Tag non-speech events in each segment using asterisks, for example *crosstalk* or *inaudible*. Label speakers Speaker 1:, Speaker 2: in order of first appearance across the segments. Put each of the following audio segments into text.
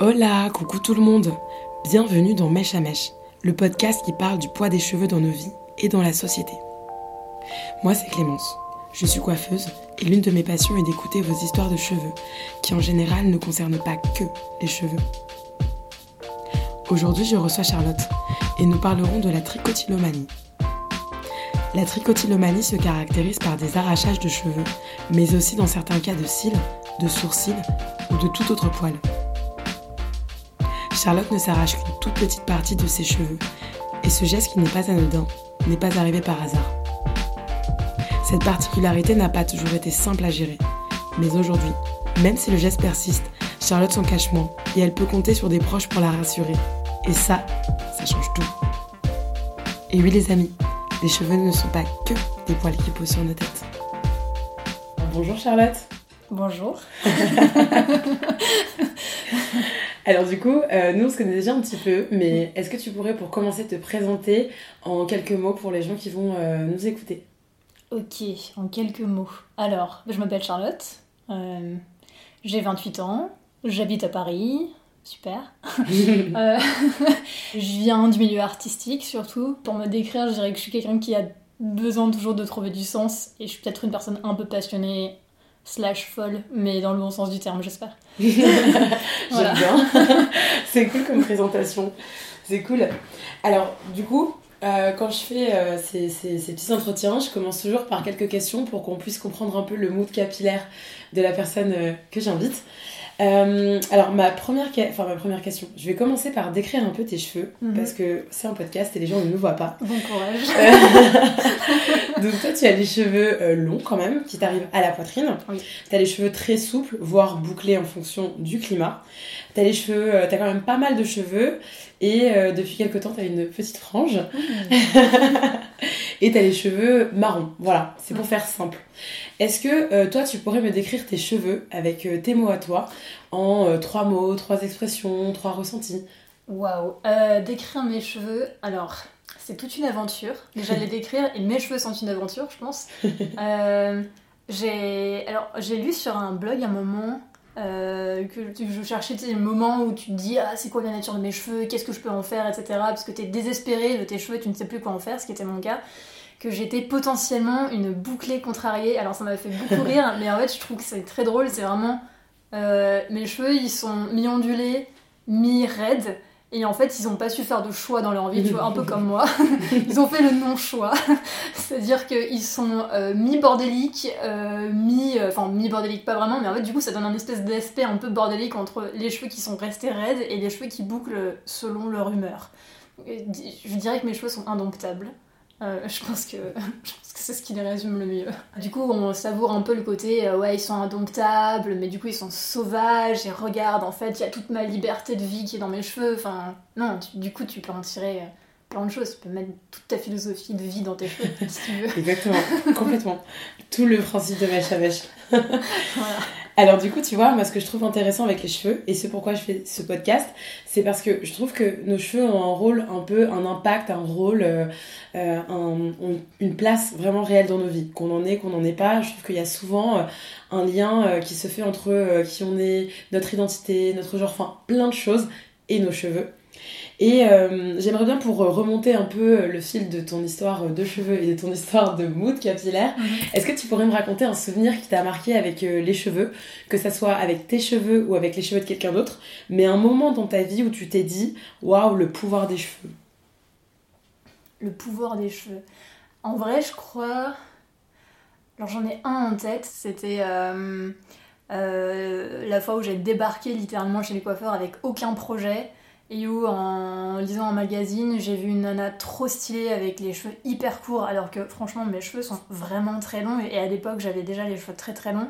Speaker 1: Hola, coucou tout le monde. Bienvenue dans Mèche à Mèche, le podcast qui parle du poids des cheveux dans nos vies et dans la société. Moi, c'est Clémence. Je suis coiffeuse et l'une de mes passions est d'écouter vos histoires de cheveux, qui en général ne concernent pas que les cheveux. Aujourd'hui, je reçois Charlotte et nous parlerons de la tricotylomanie. La tricotylomanie se caractérise par des arrachages de cheveux, mais aussi dans certains cas de cils, de sourcils ou de tout autre poil. Charlotte ne s'arrache qu'une toute petite partie de ses cheveux, et ce geste qui n'est pas anodin n'est pas arrivé par hasard. Cette particularité n'a pas toujours été simple à gérer, mais aujourd'hui, même si le geste persiste, Charlotte s'en cache moins et elle peut compter sur des proches pour la rassurer. Et ça, ça change tout. Et oui les amis, les cheveux ne sont pas que des poils qui posent sur nos têtes. Bonjour Charlotte.
Speaker 2: Bonjour. *laughs*
Speaker 1: Alors du coup, euh, nous on se connaît déjà un petit peu, mais est-ce que tu pourrais pour commencer te présenter en quelques mots pour les gens qui vont euh, nous écouter?
Speaker 2: Ok, en quelques mots. Alors, je m'appelle Charlotte, euh, j'ai 28 ans, j'habite à Paris, super. *laughs* *laughs* Je viens du milieu artistique surtout. Pour me décrire, je dirais que je suis quelqu'un qui a besoin toujours de trouver du sens et je suis peut-être une personne un peu passionnée slash folle, mais dans le bon sens du terme, j'espère. *laughs*
Speaker 1: J'aime bien. *laughs* C'est cool comme présentation. C'est cool. Alors, du coup, euh, quand je fais euh, ces, ces- ces petits entretiens, je commence toujours par quelques questions pour qu'on puisse comprendre un peu le mood capillaire de la personne euh, que j'invite. Euh, alors, ma première, que- enfin, ma première question, je vais commencer par décrire un peu tes cheveux,
Speaker 2: Mhm.
Speaker 1: parce que c'est un podcast et les gens ne nous voient pas.
Speaker 2: Bon courage. *laughs*
Speaker 1: Donc toi, tu as les cheveux euh, longs quand même, qui t'arrivent à la poitrine.
Speaker 2: Oui.
Speaker 1: Tu as les cheveux très souples, voire bouclés en fonction du climat. Tu as les cheveux, euh, t'as quand même pas mal de cheveux. Et euh, depuis quelques temps, tu as une petite frange. *laughs* et tu as les cheveux marrons. Voilà, c'est pour faire simple. Est-ce que euh, toi, tu pourrais me décrire tes cheveux avec euh, tes mots à toi en euh, trois mots, trois expressions, trois ressentis?
Speaker 2: Waouh. Décrire mes cheveux, alors, c'est toute une aventure. Déjà, les *laughs* décrire, et mes cheveux sont une aventure, je pense. *laughs* J'ai alors j'ai lu sur un blog un moment euh, que je cherchais le moment où tu te dis ah c'est quoi la nature de mes cheveux qu'est-ce que je peux en faire etc parce que tu es désespéré de tes cheveux et tu ne sais plus quoi en faire ce qui était mon cas que j'étais potentiellement une bouclée contrariée alors ça m'a fait beaucoup rire *laughs* mais en fait je trouve que c'est très drôle c'est vraiment euh, mes cheveux ils sont mi-ondulés mi-raides et en fait, ils n'ont pas su faire de choix dans leur vie, tu vois, un peu comme moi. *laughs* Ils ont fait le non-choix. *laughs* C'est-à-dire qu'ils sont euh, mi-bordéliques, euh, mi... Enfin, mi-bordéliques pas vraiment, mais en fait, du coup, ça donne un espèce d'aspect un peu bordélique entre les cheveux qui sont restés raides et les cheveux qui bouclent selon leur humeur. Je dirais que mes cheveux sont indomptables. Euh, je pense que, *laughs* je pense que c'est ce qui les résume le mieux. Du coup, on savoure un peu le côté, euh, ouais, ils sont indomptables, mais du coup, ils sont sauvages, et regarde, en fait, il y a toute ma liberté de vie qui est dans mes cheveux. Enfin, non, tu- du coup, tu peux en tirer euh, plein de choses. Tu peux mettre toute ta philosophie de vie dans tes cheveux, si tu veux.
Speaker 1: Exactement, *laughs* complètement. Tout le principe de mèche à mèche.
Speaker 2: Voilà.
Speaker 1: Alors du coup, tu vois, moi ce que je trouve intéressant avec les cheveux, et c'est pourquoi je fais ce podcast, c'est parce que je trouve que nos cheveux ont un rôle un peu, un impact, un rôle, euh, euh, une place vraiment réelle dans nos vies. Qu'on en ait, qu'on n'en ait pas, je trouve qu'il y a souvent euh, un lien qui se fait entre qui on est, notre identité, notre genre, enfin plein de choses, et nos cheveux. Et euh, j'aimerais bien pour euh, remonter un peu euh, le fil de ton histoire de cheveux et de ton *laughs* histoire de mood capillaire, est-ce que tu pourrais me raconter un souvenir qui t'a marqué avec les cheveux, que ça soit avec tes cheveux ou avec les cheveux de quelqu'un d'autre, mais un moment dans ta vie où tu t'es dit waouh, le pouvoir des cheveux
Speaker 2: Le pouvoir des cheveux. En vrai, je crois. Alors, j'en ai un en tête. C'était euh, euh, la fois où j'ai débarqué littéralement chez les coiffeurs avec aucun projet. Et où, en lisant un magazine, j'ai vu une nana trop stylée avec les cheveux hyper courts, alors que franchement, mes cheveux sont vraiment très longs. Et à l'époque, j'avais déjà les cheveux très très longs.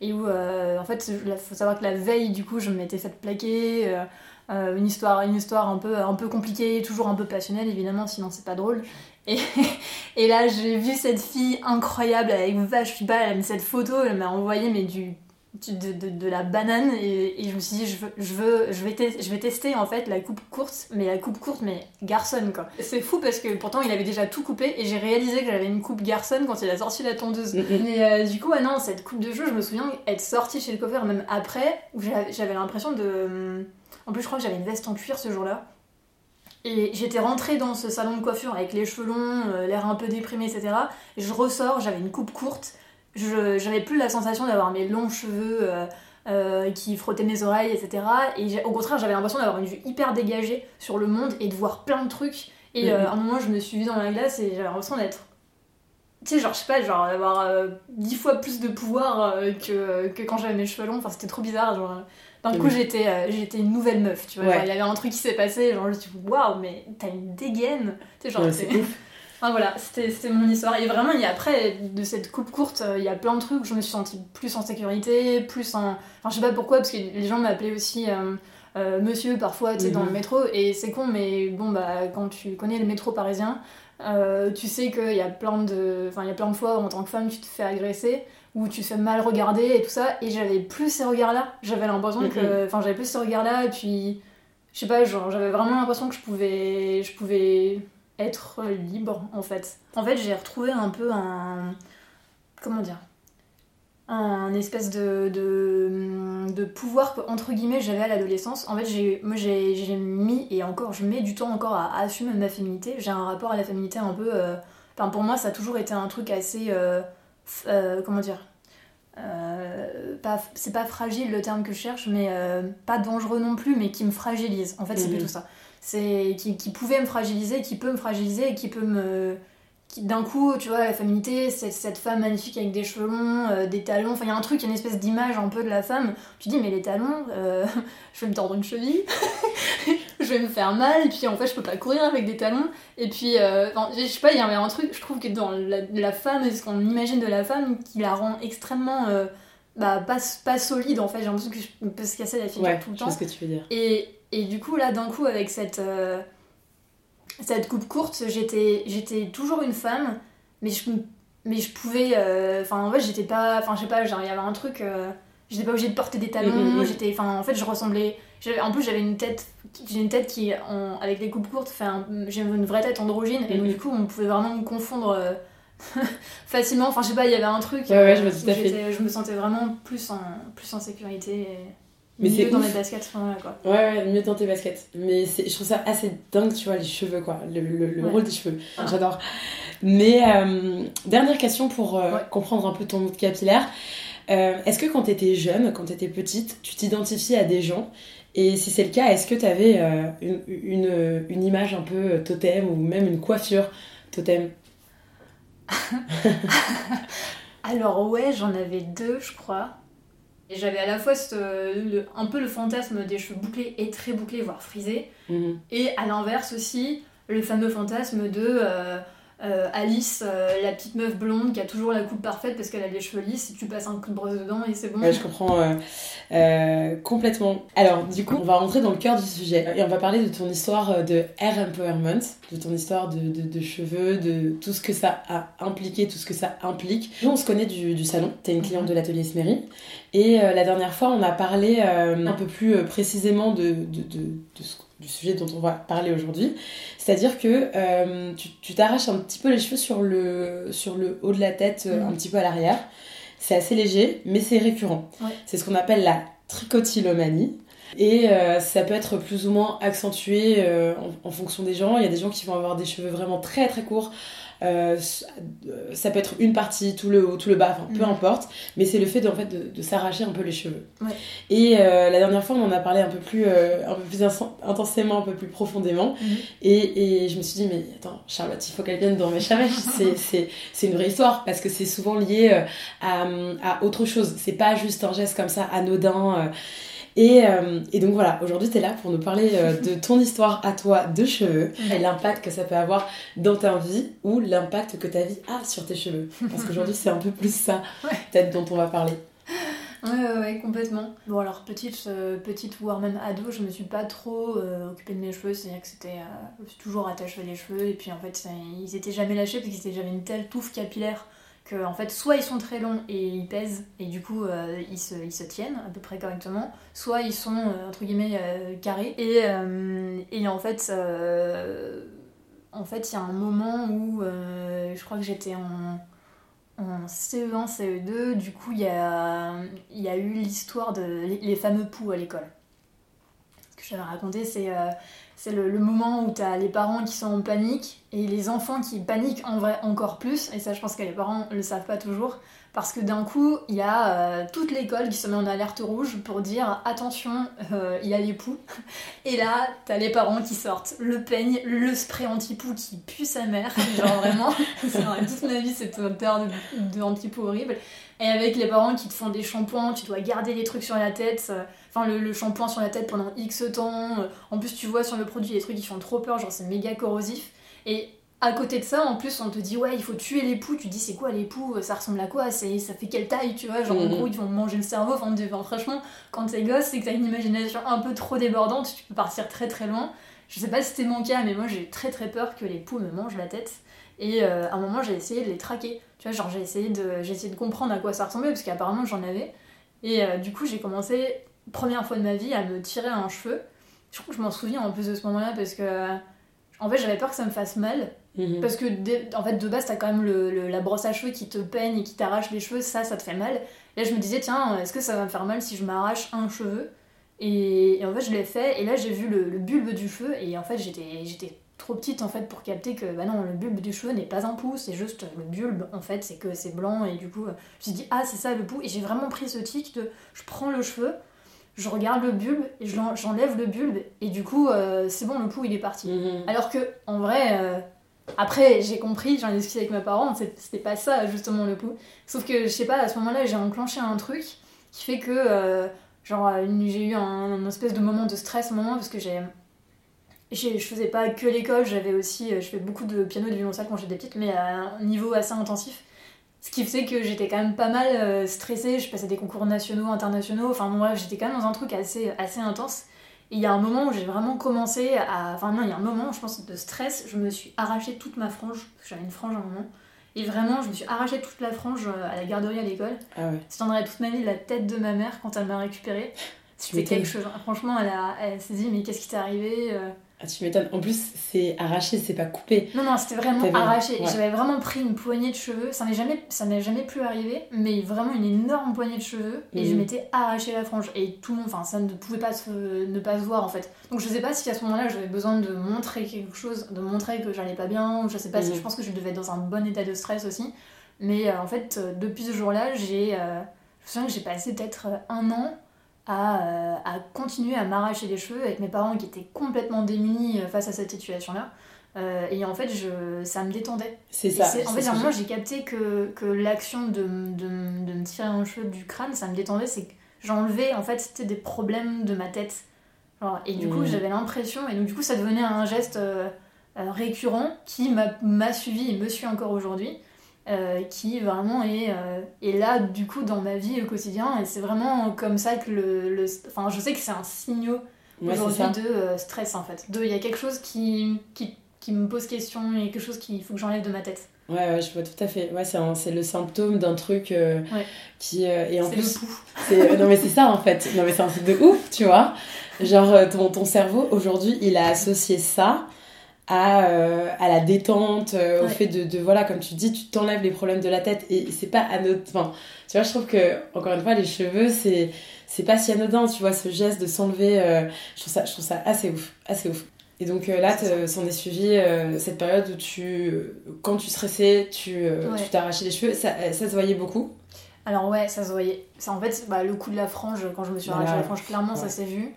Speaker 2: Et où, euh, en fait, il faut savoir que la veille, du coup, je m'étais faite plaquer. euh, euh, une histoire, un peu, un peu compliquée, toujours un peu passionnelle évidemment, sinon c'est pas drôle. Et, *laughs* et là j'ai vu cette fille incroyable avec vache, je sais pas, cette photo, elle m'a envoyé mais du de, de, de la banane et, et je me suis dit je veux, je veux je vais te- je vais tester en fait la coupe courte mais la coupe courte mais garçon quoi c'est fou parce que pourtant il avait déjà tout coupé et j'ai réalisé que j'avais une coupe garçon quand il a sorti la tondeuse
Speaker 1: Mm, mm.
Speaker 2: mais euh, du coup ouais, non cette coupe de cheveux je me souviens être sortie chez le coiffeur même après où j'avais l'impression de en plus je crois que j'avais une veste en cuir ce jour-là et j'étais rentrée dans ce salon de coiffure avec les cheveux longs, euh, l'air un peu déprimé, etc. Et je ressors, j'avais une coupe courte. Je j'avais plus la sensation d'avoir mes longs cheveux euh, euh, qui frottaient mes oreilles, etc. Et au contraire, j'avais l'impression d'avoir une vue hyper dégagée sur le monde et de voir plein de trucs. Et euh, à un moment, je me suis vue dans la glace et j'avais l'impression d'être. Tu sais, genre, je sais pas, genre d'avoir dix fois plus de pouvoir que, que quand j'avais mes cheveux longs. Enfin, c'était trop bizarre. Genre, d'un coup, j'étais j'étais une nouvelle meuf, tu vois.
Speaker 1: Ouais.
Speaker 2: Il y avait un truc qui s'est passé, genre, je me suis dit, waouh, mais t'as une dégaine. Tu sais, genre,
Speaker 1: Ouais. *laughs*
Speaker 2: Enfin voilà, c'était mon histoire. Et vraiment, il y a après, de cette coupe courte, euh, il y a plein de trucs où je me suis sentie plus en sécurité, plus en. Enfin, je sais pas pourquoi, parce que les gens m'appelaient aussi euh, euh, monsieur parfois, tu sais, dans
Speaker 1: Mhm.
Speaker 2: le métro. Et c'est con, mais bon, bah, quand tu connais le métro parisien, euh, tu sais qu'il y a plein de. Enfin, il y a plein de fois où en tant que femme, tu te fais agresser, ou tu te fais mal regarder et tout ça. Et j'avais plus ces regards-là. J'avais l'impression que. Enfin, j'avais plus ces regards-là, et puis. Je sais pas, genre, j'avais vraiment l'impression que je pouvais. Je pouvais être libre en fait. En fait, j'ai retrouvé un peu un. Comment dire Un espèce de, de, de pouvoir que, entre guillemets, j'avais à l'adolescence. En fait, j'ai, moi, j'ai, j'ai mis, et encore, je mets du temps encore à, à assumer ma féminité. J'ai un rapport à la féminité un peu. euh, Enfin, pour moi, ça a toujours été un truc assez. euh, euh, comment dire pas, c'est pas fragile le terme que je cherche, mais pas dangereux non plus, mais qui me fragilise. En fait, c'est
Speaker 1: Mhm.
Speaker 2: plutôt ça. C'est qui, qui pouvait me fragiliser, qui peut me fragiliser et qui peut me. D'un coup, tu vois, la féminité, c'est cette femme magnifique avec des cheveux longs, euh, des talons. Enfin, il y a un truc, il y a une espèce d'image un peu de la femme. Tu dis, mais les talons, euh, *laughs* je vais me tordre une cheville, *laughs* je vais me faire mal, et puis en fait, je peux pas courir avec des talons. Et puis, euh, enfin, je sais pas, il y avait un truc, je trouve que dans la, la femme, ce qu'on imagine de la femme, qui la rend extrêmement. euh, bah, pas, pas solide en fait, j'ai l'impression que je peux se casser la figure
Speaker 1: Ouais,
Speaker 2: tout le
Speaker 1: je
Speaker 2: temps.
Speaker 1: vois ce que tu veux dire.
Speaker 2: Et, et du coup, là, d'un coup, avec cette, euh, cette coupe courte, j'étais, j'étais toujours une femme, mais je, mais je pouvais. euh, Enfin, en fait, j'étais pas. Enfin, je sais pas, il y avait un truc. euh, j'étais pas obligée de porter des talons,
Speaker 1: Mm, mm, mm.
Speaker 2: j'étais. Enfin, en fait, je ressemblais. En plus, j'avais une tête. J'ai une tête qui, en- avec les coupes courtes, fait j'ai une vraie tête androgyne, et donc, du coup, on pouvait vraiment me confondre. euh, *laughs* facilement enfin je sais pas il y avait un truc
Speaker 1: Ouais, ouais, je
Speaker 2: euh, me sentais vraiment plus en plus en sécurité et
Speaker 1: Mais
Speaker 2: mieux dans
Speaker 1: ouf.
Speaker 2: mes baskets moment-là quoi
Speaker 1: Ouais, ouais, mieux dans tes baskets. Mais je trouve ça assez dingue, tu vois, les cheveux, quoi. Le, le- le
Speaker 2: Ouais.
Speaker 1: rôle des cheveux.
Speaker 2: Ah.
Speaker 1: J'adore. Mais euh, dernière question pour euh,
Speaker 2: Ouais.
Speaker 1: comprendre un peu ton mood capillaire. Euh, est-ce que quand t'étais jeune, quand t'étais petite, tu t'identifiais à des gens? Et si c'est le cas, est-ce que t'avais euh, une, une, une image un peu totem ou même une coiffure totem? *laughs*
Speaker 2: Alors ouais, j'en avais deux, je crois. Et j'avais à la fois ce- le- un peu le fantasme des cheveux bouclés et très bouclés, voire frisés.
Speaker 1: Mhm.
Speaker 2: Et à l'inverse aussi, le fameux fantasme de euh, euh, Alice, euh, la petite meuf blonde qui a toujours la coupe parfaite parce qu'elle a les cheveux lisses, tu passes un coup de brosse dedans et c'est bon.
Speaker 1: Ouais, je comprends euh, complètement. Alors, du coup, on va rentrer dans le cœur du sujet et on va parler de ton histoire de hair empowerment, de ton histoire de, de- cheveux, de tout ce que ça a impliqué, tout ce que ça implique. Nous, on se connaît du, du salon, t'es une cliente de l'atelier Smery, et la dernière fois, on a parlé un peu plus précisément de, de, de- du sujet dont on va parler aujourd'hui. C'est-à-dire que euh, tu t'arraches un petit peu les cheveux sur le, sur le haut de la tête, euh,
Speaker 2: Mhm.
Speaker 1: un petit peu à l'arrière. C'est assez léger, mais c'est récurrent.
Speaker 2: Ouais.
Speaker 1: C'est ce qu'on appelle la tricotylomanie. Et euh, ça peut être plus ou moins accentué euh, en, en fonction des gens. Il y a des gens qui vont avoir des cheveux vraiment très très courts. Euh, euh, ça peut être une partie, tout le haut, tout le bas, enfin, peu
Speaker 2: Mhm.
Speaker 1: importe. Mais c'est le fait de, en fait, de, de s'arracher un peu les cheveux.
Speaker 2: Ouais.
Speaker 1: Et euh, la dernière fois, on en a parlé un peu plus, un peu plus intensément, un peu plus profondément.
Speaker 2: Mhm.
Speaker 1: Et, et je me suis dit, mais attends, Charlotte, il faut qu'elle vienne dans mes chavèches. *laughs* C'est- une vraie histoire parce que c'est souvent lié à, à autre chose. C'est pas juste un geste comme ça anodin. Euh. Et, euh, et donc voilà, aujourd'hui, tu es là pour nous parler euh, de ton *laughs* histoire à toi de cheveux et l'impact que ça peut avoir dans ta vie ou l'impact que ta vie a sur tes cheveux. Parce qu'aujourd'hui, c'est un peu plus ça,
Speaker 2: Ouais.
Speaker 1: peut-être, dont on va parler.
Speaker 2: Ouais, ouais, ouais, complètement. Bon, alors, petite, euh, petite voire même ado, je me suis pas trop euh, occupée de mes cheveux, c'est-à-dire que c'était. euh, je me suis toujours attachée les cheveux, et puis en fait, ça- ils étaient jamais lâchés parce que j'avais une telle touffe capillaire en fait soit ils sont très longs et ils pèsent et du coup euh, ils, se, tiennent à peu près correctement, soit ils sont euh, entre guillemets euh, carrés. Et, en fait il y a un moment où je crois que j'étais en, en CE1 CE2 du coup il y a, eu l'histoire de les, fameux poux à l'école. Ce que j'avais raconté c'est c'est le, moment où tu as les parents qui sont en panique et les enfants qui paniquent en vrai encore plus. Et ça, je pense que les parents le savent pas toujours. Parce que d'un coup, il y a euh, toute l'école qui se met en alerte rouge pour dire attention, euh, il y a les poux. *laughs* Et là, t'as les parents qui sortent le peigne, le spray anti-poux qui pue sa mère. Genre vraiment, *laughs* toute ma vie, cette odeur de, de anti-poux horrible. Et avec les parents qui te font des shampoings, tu dois garder les trucs sur la tête. Euh, enfin le, shampoing sur la tête pendant X temps. Euh, en plus, tu vois sur le produit des trucs qui font trop peur, genre c'est méga corrosif. Et à côté de ça, en plus, on te dit ouais, il faut tuer les poux. Tu dis c'est quoi les poux? Ça ressemble à quoi? Ça fait quelle taille Tu vois, genre en mhm. gros, ils vont manger le cerveau. Enfin, franchement, quand t'es gosse et que t'as une imagination un peu trop débordante, tu peux partir très très loin. Je sais pas si c'était mon cas, mais moi j'ai très très peur que les poux me mangent la tête. Et euh, à un moment, j'ai essayé de les traquer. Tu vois, genre j'ai essayé, de, j'ai essayé de comprendre à quoi ça ressemblait, parce qu'apparemment j'en avais. Et euh, du coup, j'ai commencé première fois de ma vie à me tirer un cheveu. Je crois que je m'en souviens en plus de ce moment-là parce que en fait j'avais peur que ça me fasse mal. Mhm. Parce que en fait de base t'as quand même le, la brosse à cheveux qui te peigne et qui t'arrache les cheveux, ça ça te fait mal. Là je me disais tiens est-ce que ça va me faire mal si je m'arrache un cheveu? Et, en fait je l'ai fait et là j'ai vu le, bulbe du cheveu et en fait j'étais j'étais trop petite en fait pour capter que bah non le bulbe du cheveu n'est pas un pouce c'est juste le bulbe en fait c'est que c'est blanc et du coup je me suis dit ah c'est ça le pouls et j'ai vraiment pris ce tic de je prends le cheveu je regarde le bulbe et j'enlève le bulbe et du coup euh, c'est bon le pouls il est parti. Mhm. Alors que en vrai euh, après j'ai compris, j'en ai discuté avec mes parents, c'était pas ça justement le pouls. Sauf que je sais pas à ce moment-là j'ai enclenché un truc qui fait que euh, genre j'ai eu un, espèce de moment de stress un moment parce que j'ai je faisais pas que l'école, j'avais aussi je fais beaucoup de piano et de violoncelle quand j'étais petite mais à un niveau assez intensif. Ce qui faisait que j'étais quand même pas mal euh, stressée, je passais des concours nationaux, internationaux, enfin bref, j'étais quand même dans un truc assez, assez intense. Et il y a un moment où j'ai vraiment commencé à. Enfin, non, il y a un moment, je pense, de stress, je me suis arraché toute ma frange, j'avais une frange à un moment. Et vraiment, je me suis arraché toute la frange euh, à la garderie à l'école. Ah ouais. Je toute ma vie la tête de ma mère quand elle m'a récupérée. *laughs* C'était quelque chose. Franchement, elle, a, elle s'est dit, mais qu'est-ce qui t'est arrivé euh?
Speaker 1: Ah, tu m'étonnes. En plus, c'est arraché, c'est pas coupé.
Speaker 2: Non, non, c'était vraiment arraché. J'avais vraiment pris une poignée de cheveux. Ça n'est jamais, ça n'est jamais plus arrivé, mais vraiment une énorme poignée de cheveux. Et je mhm. m'étais arraché la frange. Et tout le monde, enfin, ça ne pouvait pas se, ne pas se voir en fait. Donc je sais pas si à ce moment-là j'avais besoin de montrer quelque chose, de montrer que j'allais pas bien, ou je sais pas si mhm. je pense que je devais être dans un bon état de stress aussi. Mais euh, en fait, euh, depuis ce jour-là, j'ai. Euh, je me souviens que j'ai passé peut-être un an euh, à, continuer à m'arracher les cheveux avec mes parents qui étaient complètement démunis euh, face à cette situation-là. Euh, et en fait, je, ça me détendait.
Speaker 1: C'est ça.
Speaker 2: En fait, à un moment, j'ai capté que, que l'action de, de, de, me tirer un cheveu du crâne, ça me détendait. C'est que j'enlevais, en fait, c'était des problèmes de ma tête. et du coup, mmh. j'avais l'impression, et donc du coup, ça devenait un geste récurrent qui m'a suivi et me suit encore aujourd'hui. Euh, qui vraiment est, euh, est, là du coup dans ma vie au quotidien. Et c'est vraiment comme ça que le, le... enfin je sais que c'est un signal aujourd'hui de euh, stress en fait. De il y a quelque chose qui, qui, qui, me pose question et quelque chose qu'il faut que j'enlève de ma tête.
Speaker 1: Ouais, ouais je vois tout à fait. Ouais c'est le symptôme d'un truc qui et en plus
Speaker 2: le *laughs*
Speaker 1: non mais c'est ça en fait. Non mais c'est un truc de ouf tu vois. Genre ton, ton cerveau aujourd'hui il a associé ça à, euh, à la détente, euh, au fait de, de, voilà, comme tu dis, tu t'enlèves les problèmes de la tête et c'est pas anodin. Enfin, tu vois, je trouve que, encore une fois, les cheveux, c'est, c'est pas si anodin, tu vois, ce geste de s'enlever, euh, je, trouve ça, je trouve ça assez ouf, assez ouf. Et donc là, s'en est suivi cette période où tu, quand tu stressais, tu tu t'arrachais les cheveux, ça, ça se voyait beaucoup?
Speaker 2: Alors ouais, ça se voyait. Ça, en fait, bah, le coup de la frange, quand je me suis arraché la frange, clairement, ça s'est vu.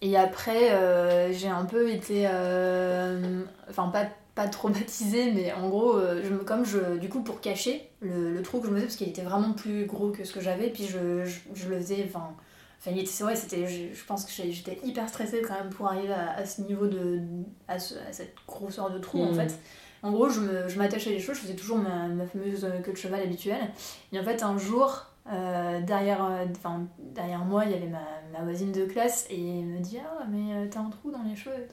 Speaker 2: Et après, euh, j'ai un peu été. Euh, enfin, pas, pas traumatisée, mais en gros, euh, je, comme je. Du coup, pour cacher le, trou que je me faisais, parce qu'il était vraiment plus gros que ce que j'avais, puis je, je, le faisais. Enfin, enfin ouais, c'était. Je, pense que j'étais hyper stressée quand même pour arriver à, ce niveau de. À, cette grosseur de trou, en mmh. fait. En gros, je m'attachais les cheveux, je faisais toujours ma, ma fameuse queue de cheval habituelle. Et en fait, un jour, euh, derrière, euh, derrière moi, il y avait ma, ma, voisine de classe et elle me dit Ah, mais euh, t'as un trou dans les cheveux.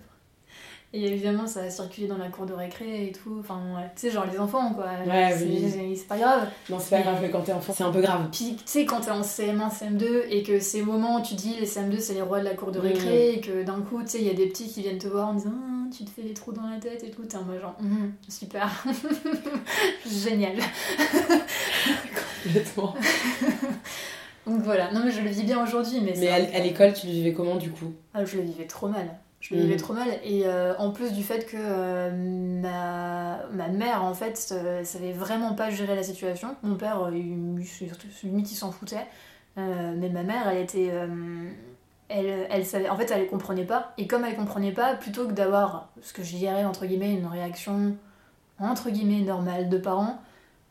Speaker 2: Et évidemment, ça a circulé dans la cour de récré et tout. Enfin, ouais. tu sais, genre les enfants, quoi.
Speaker 1: Ouais,
Speaker 2: c'est,
Speaker 1: oui.
Speaker 2: pas grave.
Speaker 1: Non, c'est pas grave, mais quand t'es enfant, c'est un peu grave.
Speaker 2: Puis, tu sais, quand t'es en CM1, CM2 et que ces moments où tu dis les CM2 c'est les rois de la cour de récré et que d'un coup, tu sais, il y a des petits qui viennent te voir en disant Ah, tu te fais des trous dans la tête et tout. T'es en mode genre, Mhm, super, *laughs* génial. *laughs*
Speaker 1: Complètement. *laughs*
Speaker 2: Donc voilà, non mais je le vis bien aujourd'hui, mais,
Speaker 1: Mais à, l'école, tu le vivais comment du coup?
Speaker 2: Ah, je le vivais trop mal. Je le vivais trop mal. Et euh, en plus du fait que euh, ma, ma mère, en fait, euh, savait vraiment pas gérer la situation. Mon père, euh, limite, il s'en foutait. Mais ma mère, elle était. elle, elle savait, en fait, elle comprenait pas. Et comme elle comprenait pas, plutôt que d'avoir ce que je dirais, entre guillemets, une réaction, entre guillemets, normale de parents,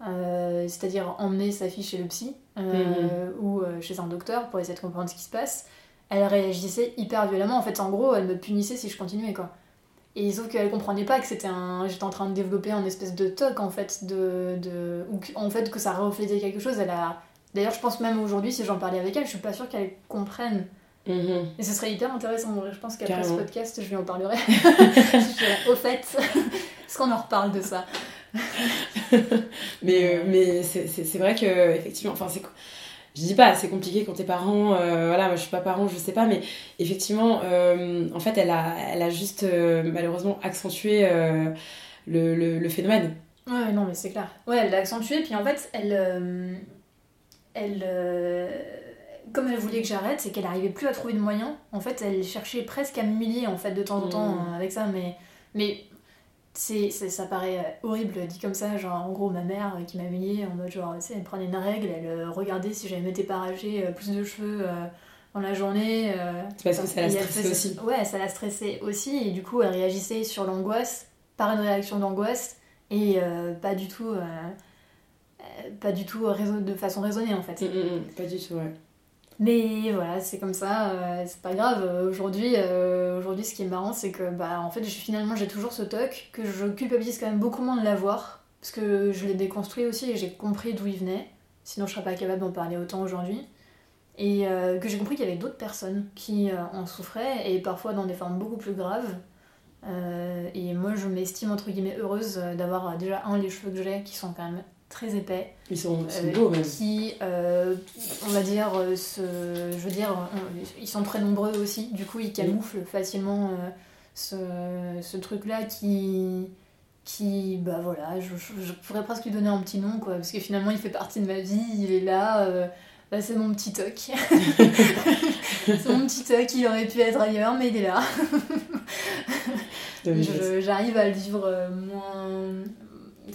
Speaker 2: euh, c'est-à-dire emmener sa fille chez le psy euh, ou euh, chez un docteur pour essayer de comprendre ce qui se passe, elle réagissait hyper violemment. En fait, en gros, elle me punissait si je continuais, quoi. Et sauf qu'elle comprenait pas que c'était un... J'étais en train de développer un espèce de toc, en fait, de... de... Ou en fait, que ça reflétait quelque chose. Elle a... D'ailleurs, je pense même aujourd'hui, si j'en parlais avec elle, je suis pas sûre qu'elle comprenne.
Speaker 1: Mhm.
Speaker 2: Et ce serait hyper intéressant. Je pense qu'après ce podcast, je lui en parlerai. *laughs* Je dirais, Au fait, *laughs* est-ce qu'on en reparle de ça *laughs* *laughs*
Speaker 1: Mais, euh, mais c'est vrai que, effectivement, enfin, c'est. Je dis pas, c'est compliqué quand t'es parent, euh, voilà, moi je suis pas parent, je sais pas, mais effectivement, euh, en fait, elle a, elle a juste euh, malheureusement accentué le, le, le phénomène.
Speaker 2: Ouais, non, mais c'est clair. Ouais, elle l'a accentué, puis en fait, elle. elle. comme elle voulait que j'arrête, c'est qu'elle arrivait plus à trouver de moyens. En fait, elle cherchait presque à m'humilier, en fait, de temps en temps
Speaker 1: Mm.
Speaker 2: euh, avec ça, mais. Mais. C'est, ça paraît euh, horrible dit comme ça, genre en gros ma mère euh, qui m'a humiliée en mode genre, tu sais, elle prenait une règle, elle euh, regardait si j'avais m'étais pas arraché plus de cheveux euh, dans la journée. euh,
Speaker 1: C'est parce que ça la stressait aussi.
Speaker 2: Ouais, ça la stressait aussi, et du coup, elle réagissait sur l'angoisse par une réaction d'angoisse, et euh, pas du tout, pas du tout de façon raisonnée en fait.
Speaker 1: Mm, mm, mm, pas du tout, ouais.
Speaker 2: Mais voilà, c'est comme ça, euh, c'est pas grave. Euh, Aujourd'hui, euh, aujourd'hui, ce qui est marrant, c'est que bah, en fait, finalement, j'ai toujours ce toc, que je culpabilise quand même beaucoup moins de l'avoir, parce que je l'ai déconstruit aussi et j'ai compris d'où il venait. Sinon, je serais pas capable d'en parler autant aujourd'hui. Et que j'ai compris qu'il y avait d'autres personnes qui en souffraient, et parfois dans des formes beaucoup plus graves. Et moi, je m'estime entre guillemets heureuse d'avoir déjà un les cheveux que j'ai qui sont quand même très épais,
Speaker 1: Ils sont,
Speaker 2: euh,
Speaker 1: beaux même.
Speaker 2: qui, euh, on va dire, euh, se, je veux dire, on- ils sont très nombreux aussi, du coup ils camouflent facilement ce, ce truc-là qui, qui, bah voilà, je, je- je pourrais presque lui donner un petit nom, quoi, parce que finalement il fait partie de ma vie, il est là, euh, bah, c'est mon petit toc. *laughs* c'est mon petit toc, il aurait pu être ailleurs, mais il est là. *laughs* J'arrive à le vivre moins.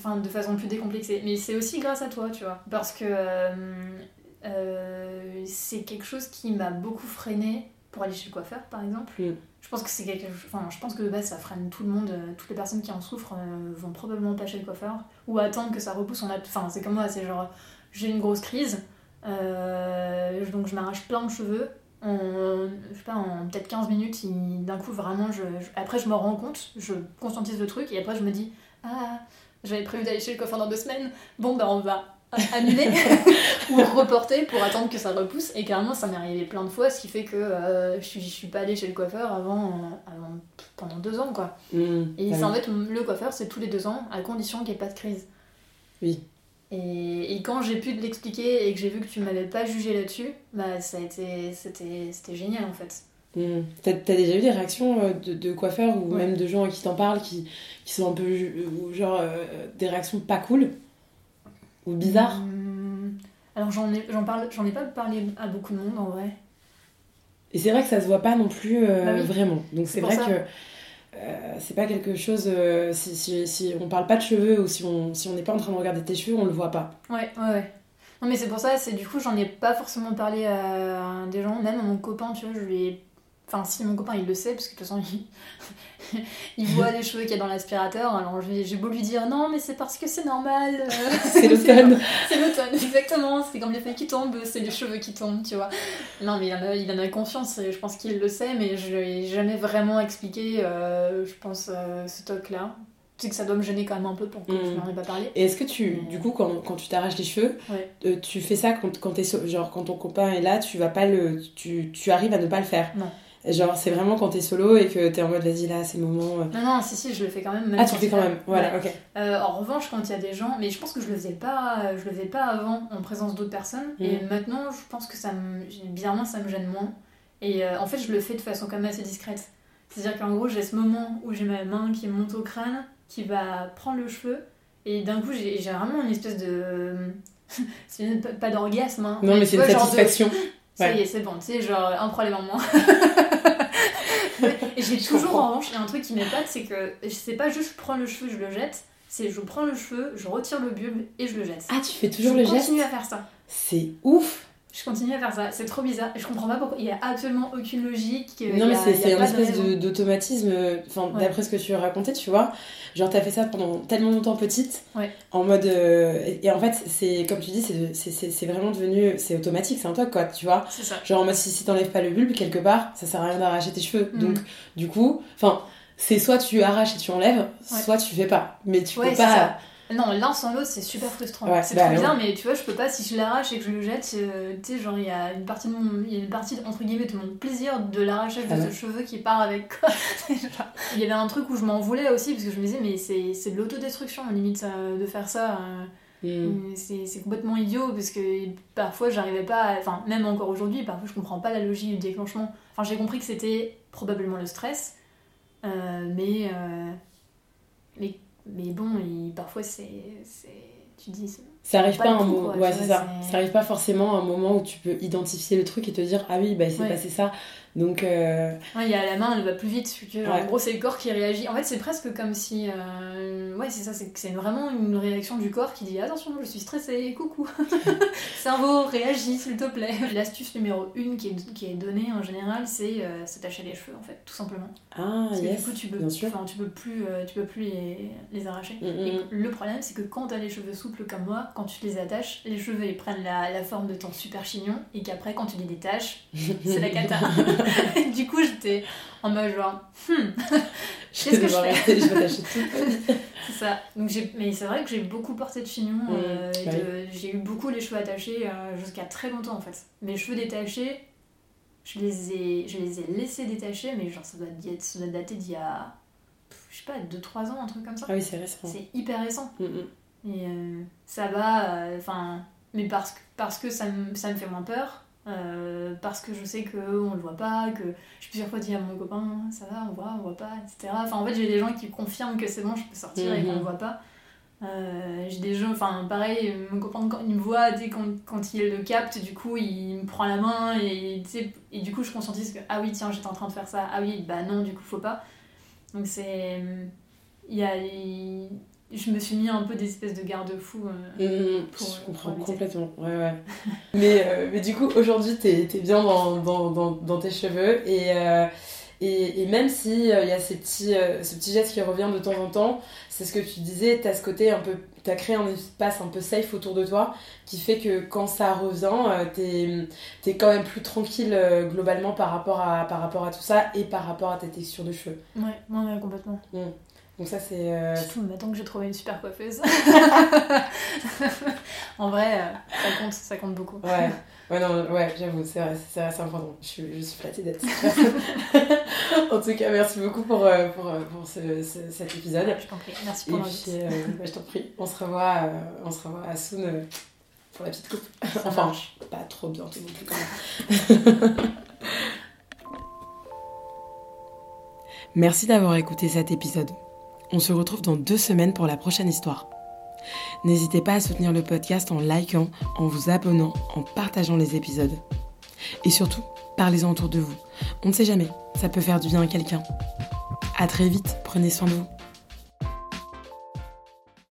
Speaker 2: Enfin, de façon plus décomplexée. Mais c'est aussi grâce à toi, tu vois. Parce que euh, euh, c'est quelque chose qui m'a beaucoup freiné pour aller chez le coiffeur, par exemple.
Speaker 1: Mm.
Speaker 2: Je pense que c'est quelque chose. Enfin, je pense que de base, ça freine tout le monde. euh, Toutes les personnes qui en souffrent euh, vont probablement pas chez le coiffeur. Ou attendre que ça repousse. On a... Enfin, c'est comme moi, c'est genre. J'ai une grosse crise. euh, donc je m'arrache plein de cheveux. En, je sais pas, en peut-être 15 minutes, d'un coup, vraiment, je, je- après, je me rends compte, je conscientise le truc, et après, je me dis, ah, j'avais prévu d'aller chez le coiffeur dans deux semaines, bon, bah, on va annuler *laughs* ou reporter pour attendre que ça repousse. Et carrément, ça m'est arrivé plein de fois, ce qui fait que euh, je, suis, je suis pas allée chez le coiffeur avant, euh, avant pendant deux ans, quoi.
Speaker 1: Mm,
Speaker 2: Et
Speaker 1: ah
Speaker 2: c'est en fait, le coiffeur, c'est tous les deux ans, à condition qu'il n'y ait pas de crise.
Speaker 1: Oui.
Speaker 2: Et, et quand j'ai pu te l'expliquer et que j'ai vu que tu m'avais pas jugé là-dessus, bah ça a été, c'était, c'était génial en fait.
Speaker 1: Mm. T'as déjà eu des réactions euh, de, de coiffeurs ou
Speaker 2: Ouais.
Speaker 1: même de gens qui t'en parlent qui, qui sont un peu. ju- ou genre euh, des réactions pas cool Ou bizarres
Speaker 2: Hum, alors j'en ai, j'en parle, ai pas parlé à beaucoup de monde en vrai.
Speaker 1: Et c'est vrai que ça se voit pas non plus euh,
Speaker 2: Bah oui.
Speaker 1: vraiment. Donc c'est vrai
Speaker 2: ça.
Speaker 1: que euh, c'est pas quelque chose. euh, si, si, si on parle pas de cheveux ou si on si on n'est pas en train de regarder tes cheveux, on le voit pas.
Speaker 2: Ouais, ouais, ouais. Non mais c'est pour ça, c'est du coup j'en ai pas forcément parlé à des gens, même à mon copain, tu vois, je lui ai... Enfin si mon copain il le sait, parce que de toute façon il, *laughs* il voit les cheveux qu'il y a dans l'aspirateur, alors j'ai beau lui dire non mais c'est parce que c'est normal. *laughs* euh,
Speaker 1: C'est l'automne.
Speaker 2: C'est l'automne, exactement. C'est comme les feuilles qui tombent, c'est les cheveux qui tombent, tu vois. Non, mais il en a, il en a conscience, et je pense qu'il le sait, mais je lui ai jamais vraiment expliqué, euh, je pense, euh, ce toc-là. Tu sais que ça doit me gêner quand même un peu pour que
Speaker 1: Mm.
Speaker 2: je n'en ai pas parlé.
Speaker 1: Et est-ce que tu, du coup, quand, quand tu t'arraches les cheveux,
Speaker 2: Ouais.
Speaker 1: euh, tu fais ça quand, quand, t'es so- genre, quand ton copain est là, tu vas pas le, tu, tu arrives à ne pas le faire?
Speaker 2: Non.
Speaker 1: Genre, c'est vraiment quand t'es solo et que t'es en mode vas-y là, c'est le moment. euh.
Speaker 2: Non, non, si, si, je le fais quand même. même
Speaker 1: Ah, tu le fais quand même, voilà,
Speaker 2: Ouais.
Speaker 1: ok.
Speaker 2: Euh, en revanche, quand il y a des gens, mais je pense que je le faisais pas, je le faisais pas avant en présence d'autres personnes, et
Speaker 1: Mhm.
Speaker 2: maintenant, je pense que ça me, bizarrement, ça me gêne moins. Et euh, en fait, je le fais de façon quand même assez discrète. C'est-à-dire qu'en gros, j'ai ce moment où j'ai ma main qui monte au crâne, qui va prendre le cheveu, et d'un coup, j'ai vraiment une espèce de, *laughs* c'est pas- d'orgasme. hein,
Speaker 1: Non, mais c'est une
Speaker 2: vois, de-
Speaker 1: satisfaction. *laughs*
Speaker 2: ça
Speaker 1: Ouais.
Speaker 2: y est, c'est bon, tu sais, genre un problème en moins. *laughs* J'ai
Speaker 1: Je
Speaker 2: toujours
Speaker 1: comprends.
Speaker 2: en revanche, il y a un truc qui m'épate, c'est que c'est pas juste je prends le cheveu, je le jette, c'est je prends le cheveu, je retire le bulbe et je le jette.
Speaker 1: Ah, tu fais toujours
Speaker 2: je
Speaker 1: le geste
Speaker 2: continue à faire ça.
Speaker 1: C'est ouf
Speaker 2: Je continue à faire ça, c'est trop bizarre. Je comprends pas pourquoi. Il y a absolument aucune logique. euh,
Speaker 1: Non, mais c'est une espèce d'automatisme, euh, enfin,
Speaker 2: Ouais.
Speaker 1: d'après ce que tu racontais, tu vois. Genre, t'as fait ça pendant tellement longtemps petite,
Speaker 2: Ouais.
Speaker 1: en mode. euh, et, et en fait, c'est comme tu dis, c'est vraiment devenu. C'est automatique, c'est un truc, quoi, tu vois.
Speaker 2: C'est ça.
Speaker 1: Genre, en mode, si, si t'enlèves pas le bulbe, quelque part, ça sert à rien d'arracher tes cheveux.
Speaker 2: Mhm.
Speaker 1: Donc, du coup, enfin, c'est soit tu arraches et tu enlèves,
Speaker 2: Ouais.
Speaker 1: soit tu fais pas. Mais tu peux pas.
Speaker 2: Non, l'un sans l'autre, c'est super frustrant.
Speaker 1: Ouais,
Speaker 2: c'est
Speaker 1: bah,
Speaker 2: trop
Speaker 1: ouais.
Speaker 2: bizarre, mais tu vois, je peux pas, si je l'arrache et que je le jette, euh, tu sais, genre, il y a une partie de mon. Il y a une partie, entre guillemets, de mon plaisir de l'arrachage
Speaker 1: Ah
Speaker 2: de
Speaker 1: ouais.
Speaker 2: ce cheveu qui part avec quoi. *laughs* Il y avait un truc où je m'en voulais aussi, parce que je me disais, mais c'est c'est de l'autodestruction, limite, ça, de faire ça. euh,
Speaker 1: Mhm.
Speaker 2: C'est c'est complètement idiot, parce que parfois, j'arrivais pas. Enfin, même encore aujourd'hui, parfois, je comprends pas la logique du déclenchement. Enfin, j'ai compris que c'était probablement le stress, euh, mais. euh, mais mais bon, il- parfois c'est. Tu dis.
Speaker 1: Ça arrive
Speaker 2: Pas
Speaker 1: un moment. Ouais, c'est ça. arrive pas forcément à un moment où tu peux identifier le truc et te dire ah oui, bah il s'est
Speaker 2: Ouais.
Speaker 1: passé ça. Donc. euh,
Speaker 2: Ouais, il y a la main, elle va plus vite. genre,
Speaker 1: Ouais.
Speaker 2: En gros, c'est le corps qui réagit. En fait, c'est presque comme si. euh, Ouais, c'est ça, c'est vraiment une réaction du corps qui dit Attention, je suis stressée, coucou. *laughs* Cerveau, réagis s'il te plaît. L'astuce numéro une qui est, qui est donnée en général, c'est euh, s'attacher les cheveux en fait, tout simplement.
Speaker 1: Ah,
Speaker 2: Parce que du coup, tu peux,
Speaker 1: bien sûr.
Speaker 2: enfin, tu peux plus, euh, tu peux plus les, les arracher.
Speaker 1: Mm, mm,
Speaker 2: Et
Speaker 1: mm.
Speaker 2: le problème, c'est que quand t'as les cheveux souples comme moi, quand tu les attaches, les cheveux ils prennent la, la forme de ton super chignon, et qu'après, quand tu les détaches, c'est la cata. *laughs* *laughs* Du coup, j'étais en mode genre, hmm,
Speaker 1: Je *laughs*
Speaker 2: Qu'est-ce que je fais
Speaker 1: je vais tout. *laughs*
Speaker 2: c'est ça. Donc mais c'est vrai que j'ai beaucoup porté de chignon.
Speaker 1: Mm,
Speaker 2: euh,
Speaker 1: bah
Speaker 2: j'ai eu beaucoup les cheveux attachés euh, jusqu'à très longtemps en fait. Mes cheveux détachés, je les ai, je les ai laissés détacher, mais genre ça doit, être- ça doit dater d'il y a, je sais pas, 2-3 ans, un truc comme ça.
Speaker 1: Ah oui, c'est récent.
Speaker 2: C'est hyper récent.
Speaker 1: Mm, mm.
Speaker 2: Et euh, ça va, enfin, mais parce que, parce que ça, me, ça me fait moins peur, euh, parce que je sais qu'on le voit pas, que j'ai plusieurs fois dit à mon copain, ça va, on voit, on voit pas, etc. Enfin, en fait, j'ai des gens qui confirment que c'est bon, je peux sortir et qu'on
Speaker 1: Mhm.
Speaker 2: le voit pas. Euh, j'ai des gens, enfin, pareil, mon copain, quand il me voit, sais, quand, quand il le capte, du coup, il me prend la main et, et du coup, je conscientise que, ah oui, tiens, j'étais en train de faire ça, ah oui, bah non, du coup, faut pas. Donc, c'est. Il y a. Je me suis mis un peu des espèces de garde-fous. euh,
Speaker 1: Mm,
Speaker 2: Pour-
Speaker 1: je
Speaker 2: pour
Speaker 1: comprends
Speaker 2: éviter.
Speaker 1: complètement. Ouais, ouais. *laughs* mais, euh, mais du coup, aujourd'hui, t'es es bien dans, dans, dans, dans tes cheveux. Et, euh, et, et même si euh, il y a ces petits, euh, ce petit geste qui revient de temps en temps, c'est ce que tu disais, t'as ce côté un peu. T'as créé un espace un peu safe autour de toi qui fait que quand ça revient, euh, t'es es quand même plus tranquille euh, globalement par rapport, à, par rapport à tout ça et par rapport à ta texture de cheveux.
Speaker 2: Ouais, ouais, ouais, complètement.
Speaker 1: Donc, ça, c'est. euh,
Speaker 2: Surtout maintenant que j'ai trouvé une super coiffeuse. *laughs* en vrai, euh, ça compte, ça compte beaucoup.
Speaker 1: Ouais, ouais, non, ouais, j'avoue, c'est vrai, c'est important. Je suis, je suis flattée d'être *laughs* en tout cas, merci beaucoup pour, euh, pour, euh, pour ce, ce- cet épisode.
Speaker 2: Je t'en prie, merci pour l'invite.
Speaker 1: euh, bah, je t'en prie, on se revoit, euh, on se revoit à Soon pour la petite coupe.
Speaker 2: Ça
Speaker 1: enfin,
Speaker 2: marche.
Speaker 1: pas trop bientôt non plus quand même. *laughs* Merci d'avoir écouté cet épisode. On se retrouve dans deux semaines pour la prochaine histoire. N'hésitez pas à soutenir le podcast en likant, en vous abonnant, en partageant les épisodes. Et surtout, parlez-en autour de vous. On ne sait jamais, ça peut faire du bien à quelqu'un. À très vite, prenez soin de vous.